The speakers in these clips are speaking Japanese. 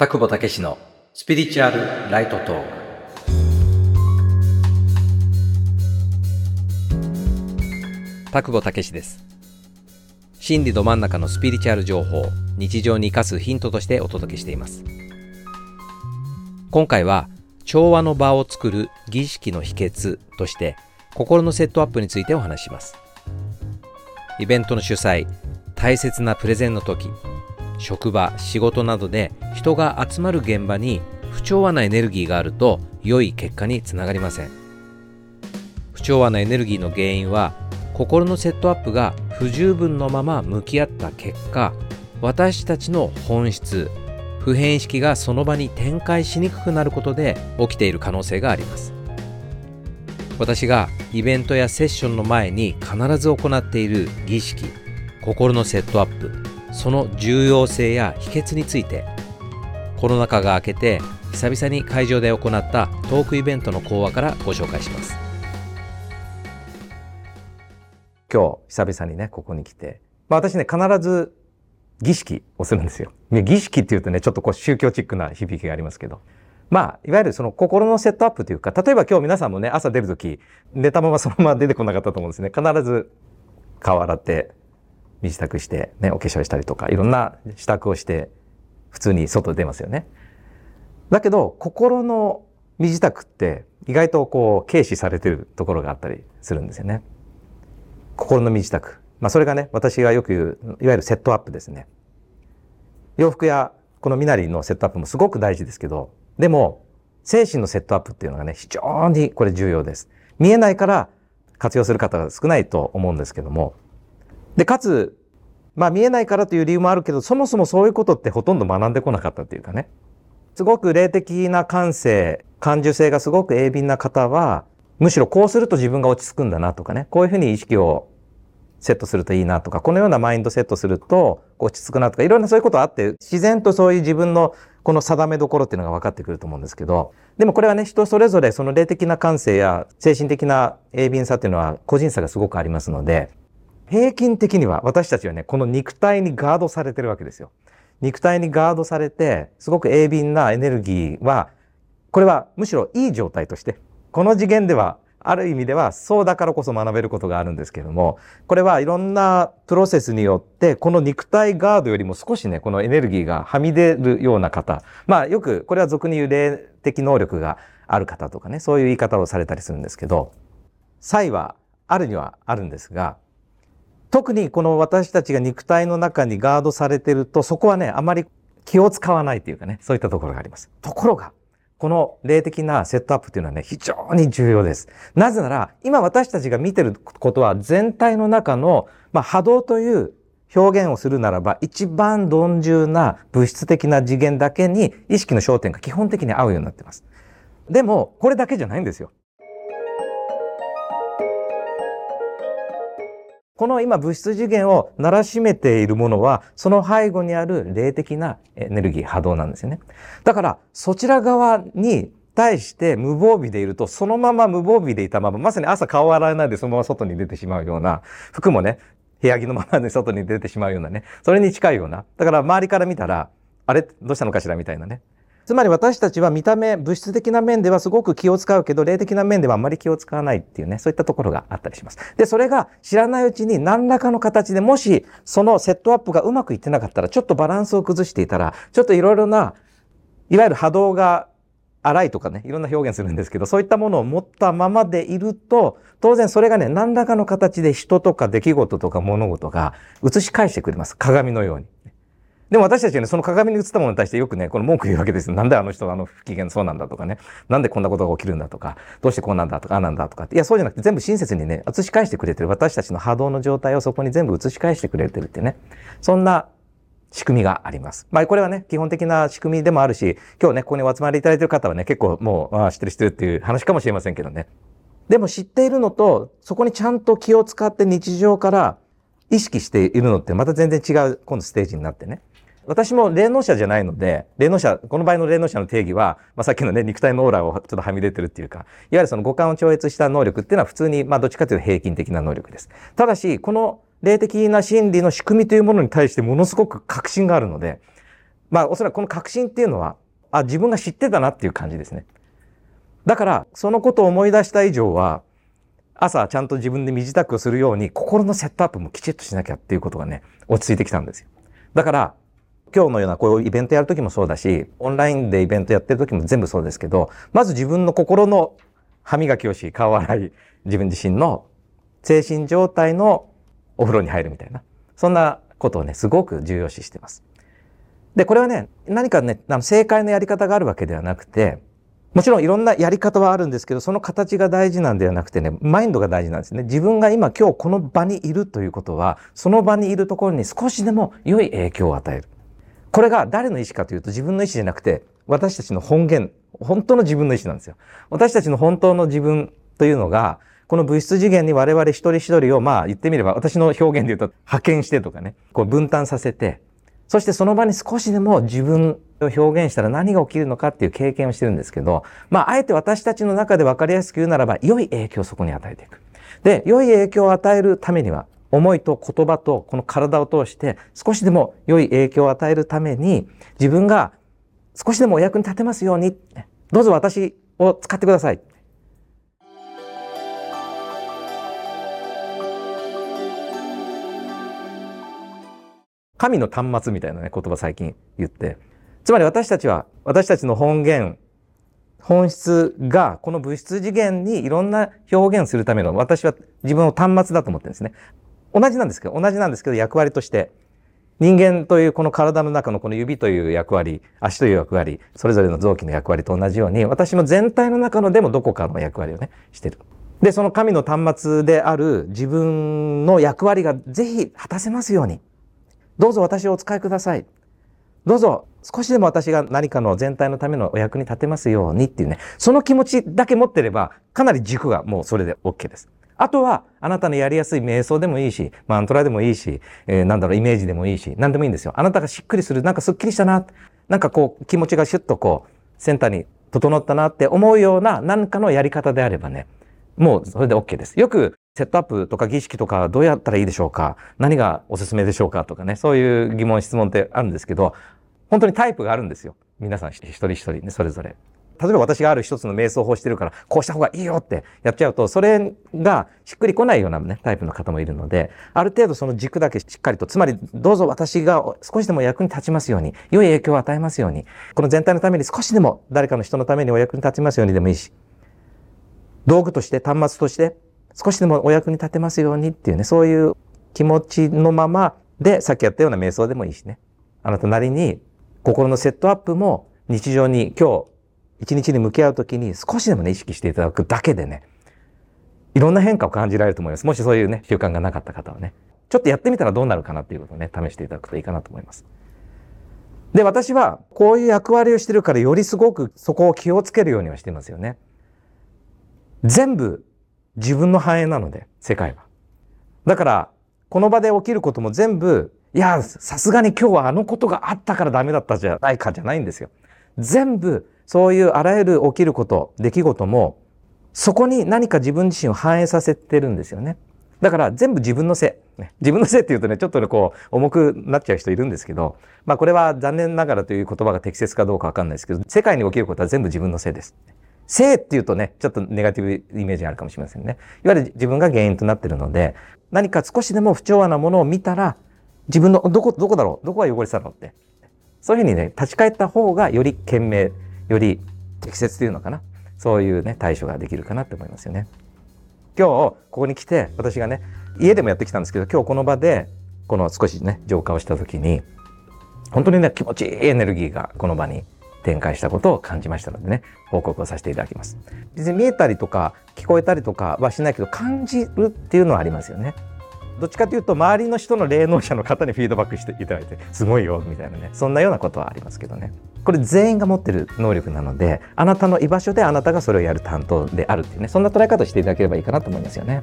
田久保武のスピリチュアルライトトーク。田久保武です。心理ど真ん中のスピリチュアル情報日常に生かすヒントとしてお届けしています。今回は調和の場を作る儀式の秘訣として心のセットアップについてお話しします。イベントの主催大切なプレゼンの時職場仕事などで人が集まる現場に不調和なエネルギーがあると良い結果につながりません。不調和なエネルギーの原因は心のセットアップが不十分のまま向き合った結果私たちの本質普遍意識がその場に展開しにくくなることで起きている可能性があります。私がイベントやセッションの前に必ず行っている儀式心のセットアップその重要性や秘訣についてコロナ禍が明けて久々に会場で行ったトークイベントの講話からご紹介します。今日久々にねここに来て、まあ、私ね必ず儀式をするんですよ。儀式っていうとねちょっとこう宗教チックな響きがありますけど。まあ、いわゆるその心のセットアップというか、例えば今日皆さんもね、朝出るとき、寝たままそのまま出てこなかったと思うんですね。必ず顔洗って、身支度して、ね、お化粧したりとか、いろんな支度をして、普通に外出ますよね。だけど、心の身支度って意外とこう、軽視されてるところがあったりするんですよね。心の身支度。まあ、それがね、私がよく言う、いわゆるセットアップですね。洋服やこの身なりのセットアップもすごく大事ですけど、でも、精神のセットアップっていうのがね、非常にこれ重要です。見えないから活用する方が少ないと思うんですけども、で、かつ、まあ見えないからという理由もあるけど、そもそもそういうことってほとんど学んでこなかったっていうかね。すごく霊的な感性、感受性がすごく鋭敏な方は、むしろこうすると自分が落ち着くんだなとかね、こういうふうに意識をセットするといいなとか、このようなマインドセットすると落ち着くなとか、いろんなそういうことあって、自然とそういう自分のこの定めどころっていうのが分かってくると思うんですけど、でもこれはね、人それぞれその霊的な感性や精神的な鋭敏さっていうのは個人差がすごくありますので、平均的には私たちはね、この肉体にガードされてるわけですよ。肉体にガードされて、すごく鋭敏なエネルギーは、これはむしろいい状態として、この次元では、ある意味ではそうだからこそ学べることがあるんですけれども、これはいろんなプロセスによって、この肉体ガードよりも少しね、このエネルギーがはみ出るような方。まあよく、これは俗に言う霊的能力がある方とかね、そういう言い方をされたりするんですけど、際はあるにはあるんですが、特にこの私たちが肉体の中にガードされてると、そこはね、あまり気を使わないというかね、そういったところがあります。ところが、この霊的なセットアップっていうのはね、非常に重要です。なぜなら、今私たちが見てることは全体の中の、まあ、波動という表現をするならば、一番鈍重な物質的な次元だけに意識の焦点が基本的に合うようになっています。でも、これだけじゃないんですよ。この今物質次元をならしめているものは、その背後にある霊的なエネルギー、波動なんですよね。だから、そちら側に対して無防備でいると、そのまま無防備でいたまま、まさに朝顔洗わないでそのまま外に出てしまうような、服もね、部屋着のままで外に出てしまうようなね、それに近いような。だから周りから見たら、あれ？どうしたのかしら？みたいなね。つまり私たちは見た目、物質的な面ではすごく気を使うけど、霊的な面ではあんまり気を使わないっていうね、そういったところがあったりします。で、それが知らないうちに何らかの形でもし、そのセットアップがうまくいってなかったら、ちょっとバランスを崩していたら、ちょっといろいろな、いわゆる波動が荒いとかね、いろんな表現するんですけど、そういったものを持ったままでいると、当然それがね、何らかの形で人とか出来事とか物事が映し返してくれます。鏡のように。でも私たちはね、その鏡に映ったものに対してよくね、この文句言うわけですよ。なんであの人はあの不機嫌そうなんだとかね。なんでこんなことが起きるんだとか、どうしてこうなんだとか、あなんだとか。いや、そうじゃなくて全部親切にね、映し返してくれてる。私たちの波動の状態をそこに全部映し返してくれてるってね。そんな仕組みがあります。まあこれはね、基本的な仕組みでもあるし、今日ね、ここにお集まりいただいてる方はね、結構もう、ああ、知ってる知ってるっていう話かもしれませんけどね。でも知っているのと、そこにちゃんと気を使って日常から意識しているのってまた全然違う今度ステージになってね。私も霊能者じゃないので、霊能者、この場合の霊能者の定義は、まあ、さっきのね、肉体のオーラをちょっとはみ出てるっていうか、いわゆるその五感を超越した能力っていうのは普通に、まあ、どっちかというと平均的な能力です。ただし、この霊的な心理の仕組みというものに対してものすごく確信があるので、まあおそらくこの確信っていうのは、あ、自分が知ってたなっていう感じですね。だから、そのことを思い出した以上は、朝ちゃんと自分で身支度をするように、心のセットアップもきちっとしなきゃっていうことがね、落ち着いてきたんですよ。だから、今日のようなこういうイベントやるときもそうだし、オンラインでイベントやってるときも全部そうですけど、まず自分の心の歯磨きをし、顔洗い、自分自身の精神状態のお風呂に入るみたいな。そんなことをね、すごく重要視してます。で、これはね、何かね、あの正解のやり方があるわけではなくて、もちろんいろんなやり方はあるんですけど、その形が大事なんではなくてね、マインドが大事なんですね。自分が今今日この場にいるということは、その場にいるところに少しでも良い影響を与える。これが誰の意思かというと自分の意思じゃなくて、私たちの本源、本当の自分の意思なんですよ。私たちの本当の自分というのが、この物質次元に我々一人一人を、まあ言ってみれば、私の表現で言うと派遣してとかね、こう分担させて、そしてその場に少しでも自分を表現したら何が起きるのかっていう経験をしてるんですけど、まああえて私たちの中で分かりやすく言うならば、良い影響をそこに与えていく。で、良い影響を与えるためには、思いと言葉とこの体を通して少しでも良い影響を与えるために自分が少しでもお役に立てますようにどうぞ私を使ってください。神の端末みたいなね言葉最近言ってつまり私たちは私たちの本源本質がこの物質次元にいろんな表現するための私は自分を端末だと思ってるんですね。同じなんですけど同じなんですけど役割として人間というこの体の中のこの指という役割足という役割それぞれの臓器の役割と同じように私も全体の中のでもどこかの役割をねしてる。でその神の端末である自分の役割がぜひ果たせますようにどうぞ私をお使いください。どうぞ少しでも私が何かの全体のためのお役に立てますようにっていうね、その気持ちだけ持ってれば、かなり軸がもうそれで OK です。あとは、あなたのやりやすい瞑想でもいいし、マントラでもいいし、えー、なんだろう、イメージでもいいし、何でもいいんですよ。あなたがしっくりする、なんかスッキリしたな、なんかこう、気持ちがシュッとこう、センターに整ったなって思うような何かのやり方であればね、もうそれで OK です。よく、セットアップとか儀式とかどうやったらいいでしょうか何がおすすめでしょうかとかね、そういう疑問、質問ってあるんですけど、本当にタイプがあるんですよ。皆さん一人一人ね、それぞれ。例えば私がある一つの瞑想法してるから、こうした方がいいよってやっちゃうと、それがしっくりこないようなね、タイプの方もいるので、ある程度その軸だけしっかりと、つまりどうぞ私が少しでも役に立ちますように、良い影響を与えますように、この全体のために少しでも誰かの人のためにお役に立ちますようにでもいいし、道具として、端末として、少しでもお役に立てますようにっていうね、そういう気持ちのままで、さっきやったような瞑想でもいいしね。あなたなりに心のセットアップも日常に今日一日に向き合うときに少しでもね、意識していただくだけでね、いろんな変化を感じられると思います。もしそういうね、習慣がなかった方はね。ちょっとやってみたらどうなるかなっていうことをね、試していただくといいかなと思います。で、私はこういう役割をしてるからよりすごくそこを気をつけるようにはしてますよね。全部自分の繁栄なので、世界は。だから、この場で起きることも全部、いや、さすがに今日はあのことがあったからダメだったじゃないかじゃないんですよ。全部そういうあらゆる起きること、出来事も、そこに何か自分自身を反映させてるんですよね。だから全部自分のせい。自分のせいって言うとね、ちょっとね、こう、重くなっちゃう人いるんですけど、まあこれは残念ながらという言葉が適切かどうかわかんないですけど、世界に起きることは全部自分のせいです。せいって言うとね、ちょっとネガティブイメージあるかもしれませんね。いわゆる自分が原因となってるので、何か少しでも不調和なものを見たら、自分のどこ、どこだろう？どこが汚れてたの？って。そういうふうにね、立ち返った方がより賢明、より適切というのかなそういうね対処ができるかなって思いますよね。今日ここに来て私がね家でもやってきたんですけど今日この場でこの少しね浄化をした時に本当にね気持ちいいエネルギーがこの場に展開したことを感じましたのでね報告をさせていただきます。別に見えたりとか聞こえたりとかはしないけど感じるっていうのはありますよね。どっちかというと周りの人の霊能者の方にフィードバックしていただいてすごいよみたいなね。そんなようなことはありますけどね。これ全員が持ってる能力なのであなたの居場所であなたがそれをやる担当であるっていうねそんな捉え方をしていただければいいかなと思いますよね。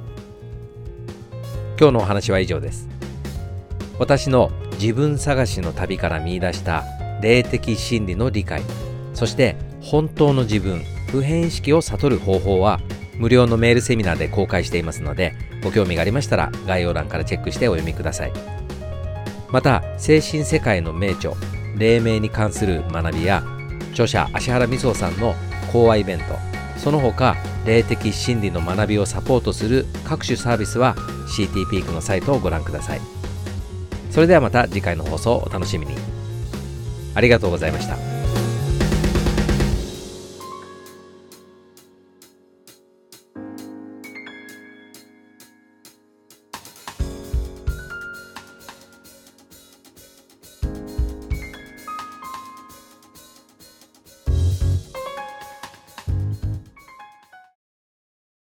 今日のお話は以上です。私の自分探しの旅から見出した霊的真理の理解そして本当の自分普遍意識を悟る方法は無料のメールセミナーで公開していますのでご興味がありましたら概要欄からチェックしてお読みください。また精神世界の名著黎明に関する学びや著者芦原美穂さんの講話イベントその他霊的真理の学びをサポートする各種サービスは CT ピークのサイトをご覧ください。それではまた次回の放送をお楽しみに。ありがとうございました。